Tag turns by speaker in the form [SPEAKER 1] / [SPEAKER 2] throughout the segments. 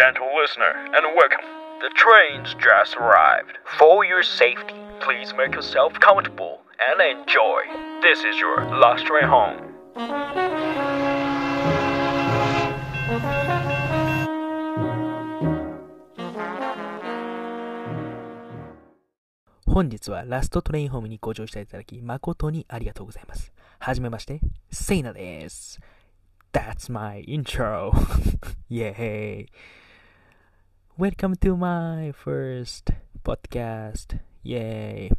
[SPEAKER 1] gentle listener, and welcome. The train's just arrived. For your safety, please make yourself comfortable and enjoy. This is your last train home.
[SPEAKER 2] 本日はラストトレインホームにご乗車いただき誠にありがとうございます。はじめまして、セイナです。That's my intro. Yay. Welcome to my first podcast. Yay.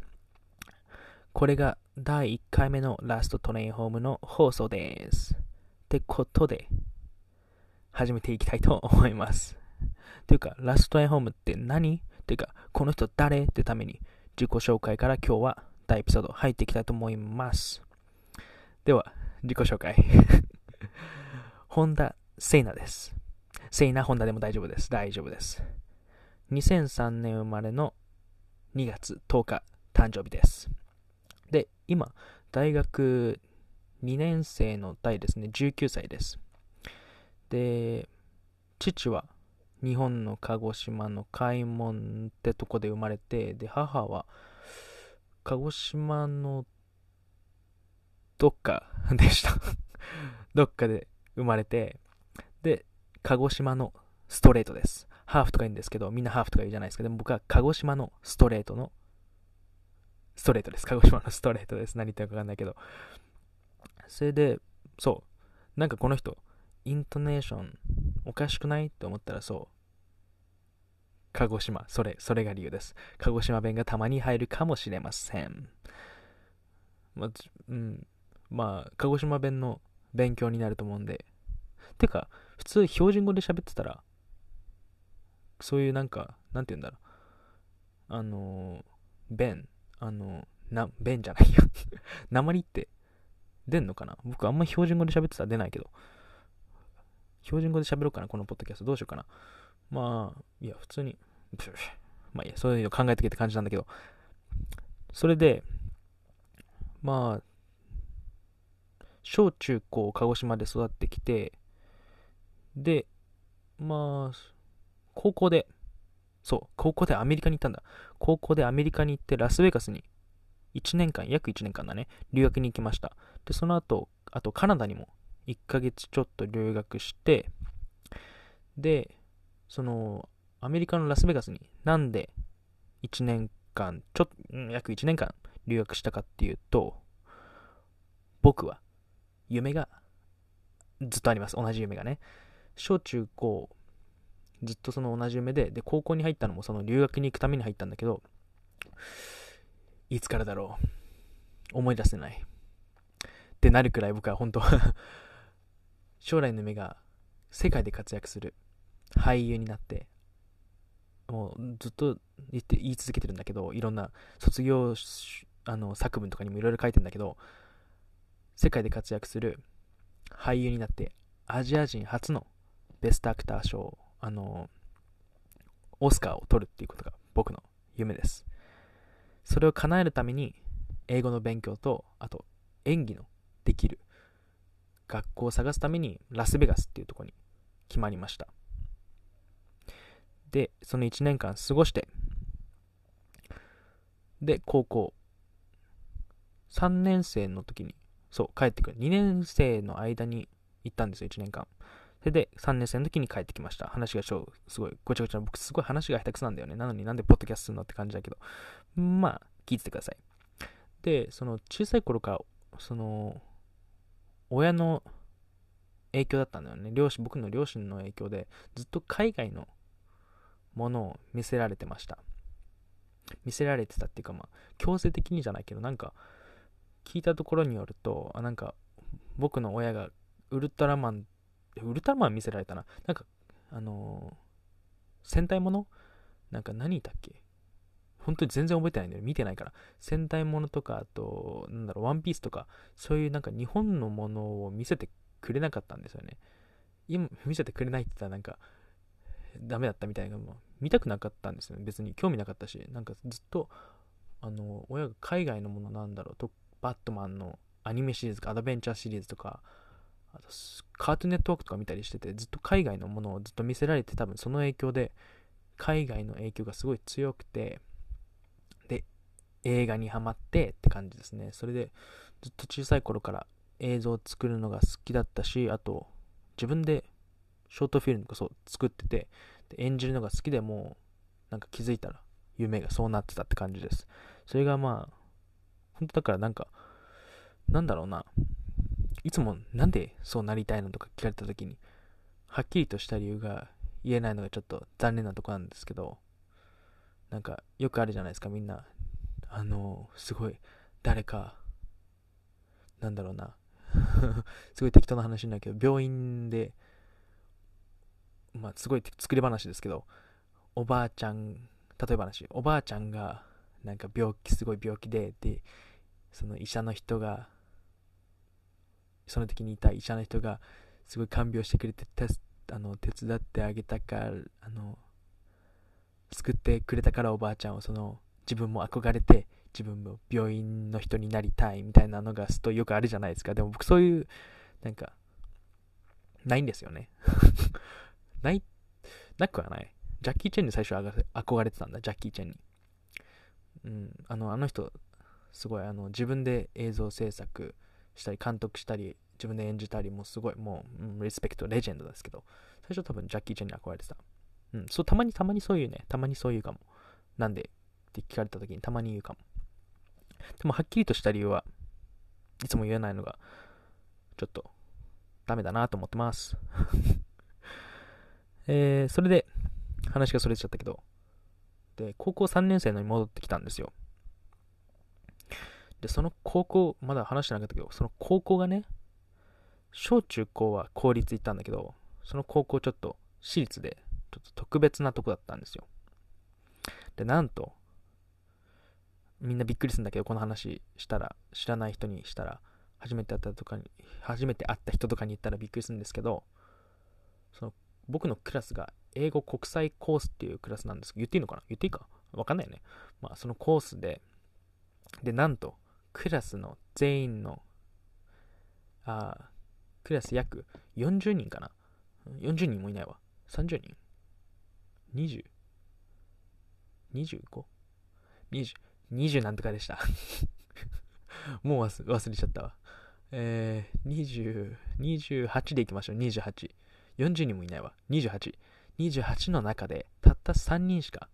[SPEAKER 2] これが第1回目のラストトレインホームの放送です。ってことで、始めていきたいと思います。ていうか、ラストトレインホームって何？ていうか、この人誰？ってために自己紹介から今日は第エピソード入っていきたいと思います。では、自己紹介。本田聖奈です。聖奈本田でも大丈夫です。大丈夫です。2003年生まれの2月10日誕生日です。で、今、大学2年生の代ですね。19歳です。で、父は日本の鹿児島の開門ってとこで生まれて、で、母は鹿児島のどっかでした。どっかで生まれて、鹿児島のストレートです。ハーフとか言うんですけど、みんなハーフとか言うじゃないですか。でも僕は鹿児島のストレートの、ストレートです。鹿児島のストレートです。何言ってるかわかんないけど。それで、そう。なんかこの人、イントネーションおかしくない？って思ったらそう。鹿児島。それ、それが理由です。鹿児島弁がたまに入るかもしれません。まあ、うん。まあ、鹿児島弁の勉強になると思うんで。てか、普通標準語で喋ってたら、そういうなんか、なんて言うんだろう。あのー、弁、あのー、な、弁じゃないや。鉛って出んのかな？僕あんま標準語で喋ってたら出ないけど。標準語で喋ろうかな、このポッドキャスト。どうしようかな。まあ、いや、普通に、まあいいや、そういうの考えてけって感じなんだけど。それで、まあ、小中高、鹿児島で育ってきて、で、まあ、高校で、そう、高校でアメリカに行ったんだ。高校でアメリカに行って、ラスベガスに1年間、約1年間だね、留学に行きました。で、その後、あとカナダにも1ヶ月ちょっと留学して、で、その、アメリカのラスベガスになんで1年間、ちょっと、うん約1年間留学したかっていうと、僕は夢がずっとあります。同じ夢がね。小中高、ずっとその同じ夢で、で、高校に入ったのもその留学に行くために入ったんだけど、いつからだろう？思い出せない。ってなるくらい僕は本当 将来の夢が世界で活躍する俳優になって、もうずっと言って言い続けてるんだけど、いろんな卒業あの作文とかにもいろいろ書いてんだけど、世界で活躍する俳優になって、アジア人初のベストアクター賞、あの、オスカーを取るっていうことが僕の夢です。それを叶えるために、英語の勉強と、あと演技のできる学校を探すためにラスベガスっていうとこに決まりました。で、その1年間過ごして、で、高校、3年生の時に、そう、帰ってくる。2年生の間に行ったんですよ、1年間。それで、3年生の時に帰ってきました。話が超、すごい、ごちゃごちゃ、僕すごい話が下手くそなんだよね。なのになんでポッドキャストするのって感じだけど。まあ、聞いててください。で、その、小さい頃から、その、親の影響だったんだよね。両親、僕の両親の影響で、ずっと海外のものを見せられてました。見せられてたっていうか、まあ、強制的にじゃないけど、なんか、聞いたところによると、あなんか、僕の親がウルトラマン、ウルトラマン見せられたな。なんか、あのー戦隊ものなんか何いたっけ？本当に全然覚えてないんだよ。見てないから。戦隊ものとか、あと、なんだろう、ワンピースとか、そういうなんか日本のものを見せてくれなかったんですよね。今、見せてくれないって言ったらなんか、ダメだったみたいなのも見たくなかったんですよね。別に興味なかったし、なんかずっと、あの、親が海外のものなんだろうと、バットマンのアニメシリーズか、アドベンチャーシリーズとか、あとカートゥネットワークとか見たりしてて、ずっと海外のものをずっと見せられて、多分その影響で、海外の影響がすごい強くて、で、映画にハマってって感じですね。それで、ずっと小さい頃から映像を作るのが好きだったし、あと、自分でショートフィルムとかそう作ってて、で演じるのが好きでもう、なんか気づいたら、夢がそうなってたって感じです。それがまあ、本当だからなんか、なんだろうな、いつもなんでそうなりたいのとか聞かれた時に、はっきりとした理由が言えないのがちょっと残念なとこなんですけど、なんかよくあるじゃないですか、みんな。あの、すごい、誰か、なんだろうな、すごい適当な話になるけど、病院で、まあ、すごい作り話ですけど、おばあちゃん、例えば話、おばあちゃんが、なんか病気、すごい病気で、で、その医者の人が、その時にいた医者の人が、すごい看病してくれて、あの手伝ってあげたからあの救ってくれたからおばあちゃんをその自分も憧れて自分も病院の人になりたいみたいなのがすとよくあるじゃないですか。でも僕そういうなんかないんですよね。ないなくはない。ジャッキー・チェンに最初憧れてたんだジャッキー・チェンに。うんあのあの人すごいあの自分で映像制作したり監督したり自分で演じたりもすごいもう、うん、リスペクト、レジェンドですけど、最初多分ジャッキー・チェンに憧れてた。うん、そう、たまにたまにそういうね、たまにそういうかも。なんでって聞かれた時にたまに言うかも。でもはっきりとした理由はいつも言えないのが、ちょっとダメだなと思ってます。えー、それで話がそれちゃったけど、で、高校3年生のに戻ってきたんですよ。で、その高校、まだ話してなかったけど、その高校がね、小中高は公立行ったんだけど、その高校ちょっと私立で、ちょっと特別なとこだったんですよ。で、なんと、みんなびっくりするんだけど、この話したら、知らない人にしたら、初めて会ったとかに、初めて会った人とかに言ったらびっくりするんですけど、その、僕のクラスが英語国際コースっていうクラスなんですけど、言っていいのかな？言っていいか？わかんないよね。まあ、そのコースで、で、なんと、クラスの全員の、あクラス約40人かな ?40 人もいないわ。30人 ?20? 25?20 20なんとかでした もう忘れちゃったわ。えー、20、28でいきましょう。28。40人もいないわ。28。28の中で、たった3人しか、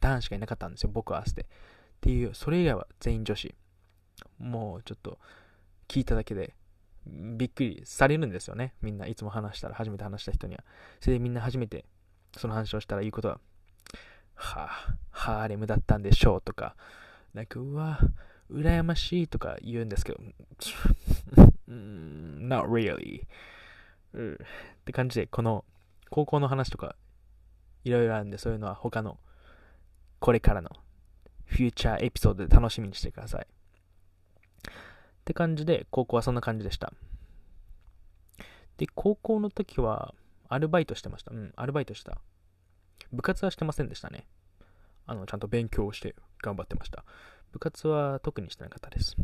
[SPEAKER 2] 男子がいなかったんですよ。僕は合わせて。っていう、それ以外は全員女子。もうちょっと、聞いただけで、びっくりされるんですよね。みんないつも話したら、初めて話した人には。それでみんな初めてその話をしたら言うことは、はあ、ハーレムだったんでしょうとか、なんか、うわ、羨ましいとか言うんですけど、not really、うん。って感じで、この高校の話とか、いろいろあるんで、そういうのは他の、これからのフューチャーエピソードで楽しみにしてください。って感じで、高校はそんな感じでした。で、高校の時は、アルバイトしてました。うん、アルバイトした。部活はしてませんでしたね。あの、ちゃんと勉強をして頑張ってました。部活は特にしてなかったです。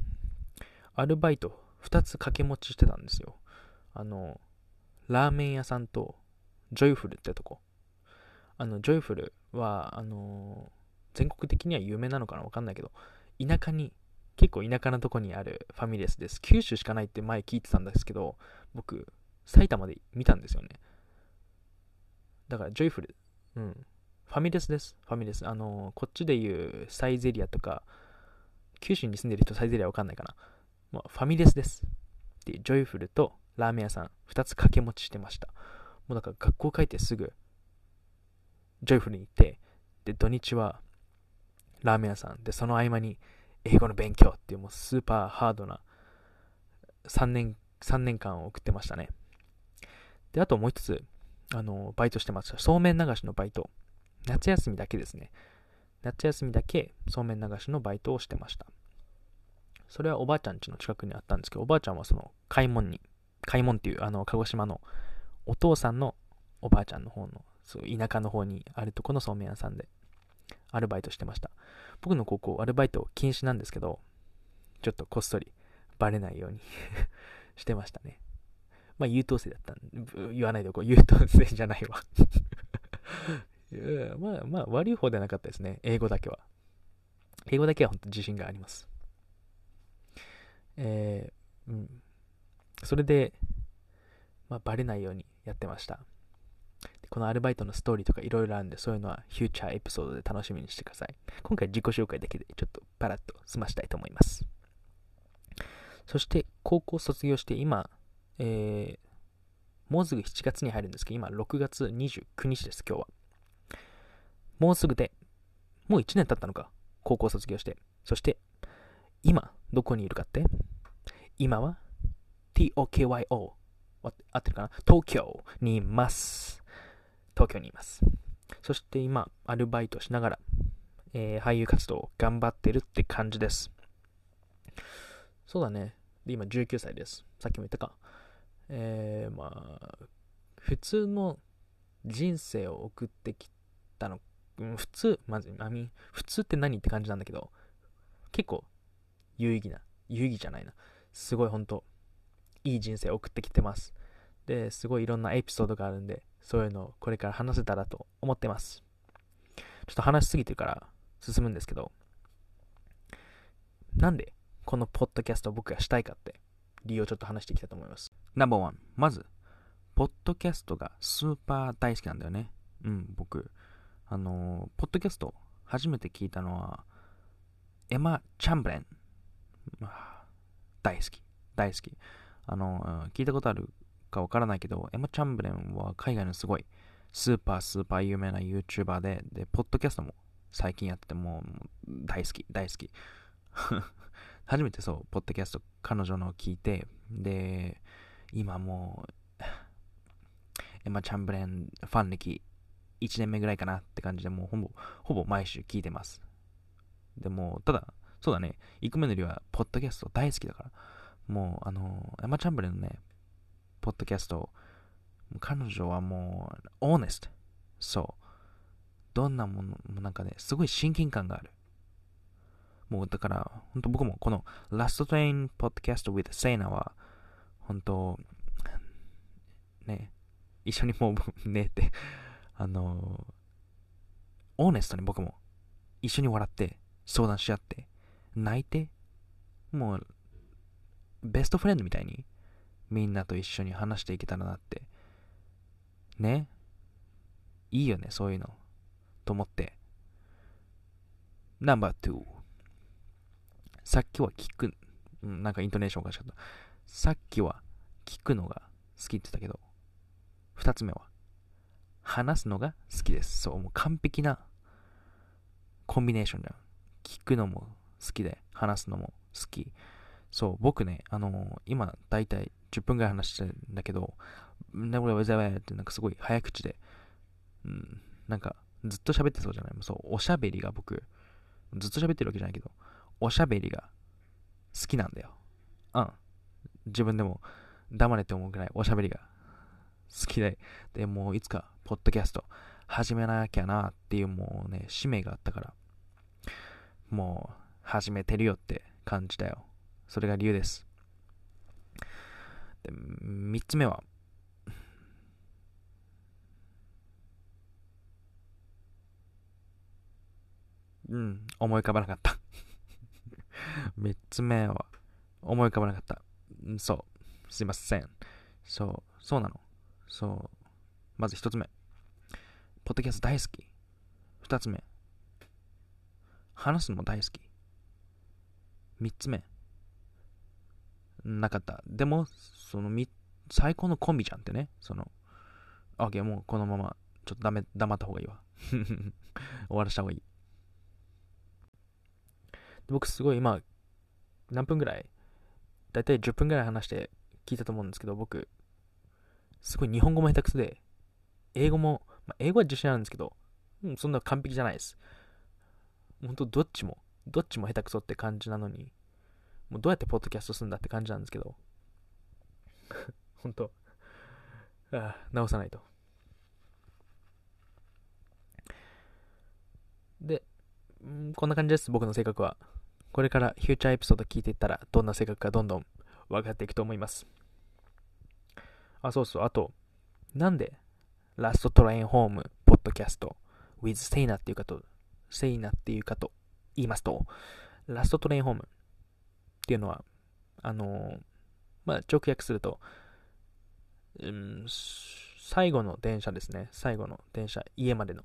[SPEAKER 2] アルバイト2つ掛け持ちしてたんですよ。あの、ラーメン屋さんと、ジョイフルってとこ。あの、ジョイフルは、あの全国的には有名なのかなわかんないけど、田舎に結構田舎なとこにあるファミレスです。九州しかないって前聞いてたんですけど、僕、埼玉で見たんですよね。だから、ジョイフル、うん。ファミレスです。ファミレス。あのこっちでいうサイゼリアとか、九州に住んでる人サイゼリアわかんないかな。まあ、ファミレスです。で、ジョイフルとラーメン屋さん、2つ掛け持ちしてました。もうだから学校帰ってすぐ、ジョイフルに行って、で、土日はラーメン屋さん、で、その合間に英語の勉強っていうもうスーパーハードな3年、3年間を送ってましたね。で、あともう一つ、あの、バイトしてました。そうめん流しのバイト。夏休みだけですね。夏休みだけそうめん流しのバイトをしてました。それはおばあちゃん家の近くにあったんですけど、おばあちゃんはその、開聞に、開門っていう、あの、鹿児島のお父さんのおばあちゃんの方の、そう田舎の方にあるとこのそうめん屋さんでアルバイトしてました。僕の高校、アルバイト禁止なんですけど、ちょっとこっそりバレないように してましたね。まあ優等生だったん言わないでおこう。優等生じゃないわ まあまあ悪い方ではなかったですね。英語だけは。英語だけは本当自信があります。えー、うん。それで、まあ、バレないようにやってました。このアルバイトのストーリーとかいろいろあるんで、そういうのはフューチャーエピソードで楽しみにしてください。今回自己紹介だけでちょっとパラッと済ましたいと思います。そして高校卒業して今、えー、もうすぐ7月に入るんですけど、今6月29日です、今日は。もうすぐで、もう1年経ったのか、高校卒業して。そして、今、どこにいるかって今は TOKYO 合ってるかな？東京にいます。東京にいます。そして今、アルバイトしながら、えー、俳優活動を頑張ってるって感じです。そうだね。で、今19歳です。さっきも言ったか。えー、まあ、普通の人生を送ってきたの、うん、普通、まず、あみ、普通って何って感じなんだけど、結構、有意義な、有意義じゃないな。すごい本当いい人生を送ってきてます。で、すごいいろんなエピソードがあるんで、そういうのをこれから話せたらと思ってます。ちょっと話しすぎてから進むんですけど、なんでこのポッドキャストを僕がしたいかって理由をちょっと話していきたいと思います。ナンバーワン、まず、ポッドキャストがスーパー大好きなんだよね。うん、僕。あのポッドキャスト初めて聞いたのは、エマ・チャンブレン。大好き。大好き。あの、聞いたことあるかわからないけど、エマ・チャンブレンは海外のすごいスーパースーパー有名な YouTuber で、で、ポッドキャストも最近やっててもう大好き、大好き。初めてそう、ポッドキャスト彼女のを聞いて、で、今もう、エマ・チャンブレンファン歴1年目ぐらいかなって感じで、もうほぼ、ほぼ毎週聞いてます。でも、ただ、そうだね、行く目のりは、ポッドキャスト大好きだから、もう、あの、エマ・チャンブレンのね、ポッドキャスト、彼女はもう、オーネスト。そう。どんなものもなんかね、すごい親近感がある。もうだから、本当僕もこのラストトレインポッドキャスト with セイナは、本当ね、一緒にもうねって、あの、オーネストに僕も一緒に笑って相談し合って泣いてもうベストフレンドみたいにみんなと一緒に話していけたらなって。ね？いいよね、そういうの。と思って。ナンバー2。さっきは聞く、なんかイントネーションおかしかった。さっきは聞くのが好きって言ったけど、二つ目は話すのが好きです。そう、もう完璧なコンビネーションじゃん。聞くのも好きで、話すのも好き。そう、僕ね、あのー、今、だいたい10分ぐらい話してんだけど、ね、これわざわざってなんかすごい早口で、うん、なんかずっと喋ってそうじゃない？そう、おしゃべりが僕、ずっと喋ってるわけじゃないけど、おしゃべりが好きなんだよ。うん。自分でも黙れって思うぐらいおしゃべりが好きで、で、もういつか、ポッドキャスト始めなきゃなっていうもうね、使命があったから、もう始めてるよって感じだよ。それが理由です。で、3つ目は、うん、思い浮かばなかった 3つ目は、思い浮かばなかった。そう、すいません。そう、そうなの。そう、まず1つ目。ポッドキャスト大好き。2つ目。話すのも大好き。3つ目。なかった。でも、そのみ、最高のコンビじゃんってね。その、あ、OK、もうこのまま、ちょっとダメ、黙った方がいいわ。終わらした方がいい。僕すごい今、何分ぐらい？だいたい10分ぐらい話して聞いたと思うんですけど、僕、すごい日本語も下手くそで、英語も、まあ、英語は自信あるんですけど、うん、そんな完璧じゃないです。本当どっちも、どっちも下手くそって感じなのに、もうどうやってポッドキャストするんだって感じなんですけど、本当ああ、直さないと。で、んこんな感じです、僕の性格は。これからフューチャーエピソード聞いていったら、どんな性格かどんどん分かっていくと思います。あ、そうそう。あと、なんで、ラストトレインホーム、ポッドキャスト、with セイナっていうかと、セイナっていうかと言いますと、ラストトレインホームっていうのは、あの、まあ、直訳すると、うん、最後の電車ですね。最後の電車、家までの。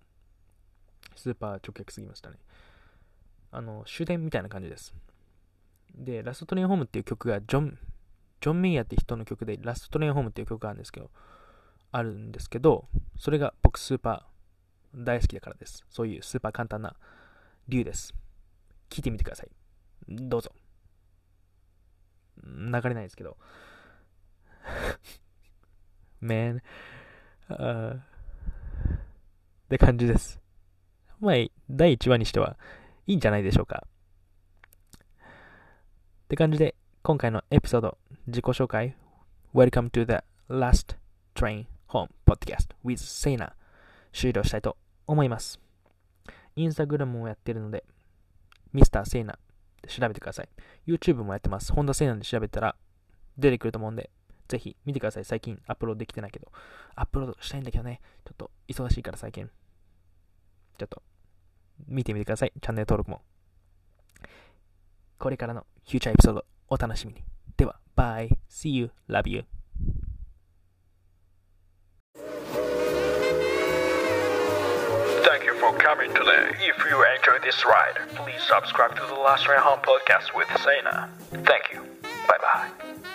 [SPEAKER 2] スーパー直訳すぎましたね。あの、終電みたいな感じです。で、ラストトレインホームっていう曲が、ジョン、ジョン・メイヤーって人の曲で、ラストトレインホームっていう曲があるんですけど、あるんですけど、それが僕スーパー大好きだからです。そういうスーパー簡単な理由です。聞いてみてください。どうぞ。流れないですけど。Man. って感じです。まあ、第1話にしてはいいんじゃないでしょうか。って感じで、今回のエピソード、自己紹介、Welcome to the last train home podcast with Sena 終了したいと思います。インスタグラムもやってるので、Mr. Sena 調べてください。YouTube もやってます。ホンダセイナで調べたら出てくると思うんで、ぜひ見てください。最近アップロードできてないけど。アップロードしたいんだけどね。ちょっと忙しいから最近。ちょっと見てみてください。チャンネル登録も。これからのフューチャーエピソードお楽しみに。では、バイ。See you. Love you.
[SPEAKER 1] Coming today. If you enjoyed this ride, please subscribe to the Last Ride Home podcast with Sena. Thank you. Bye bye.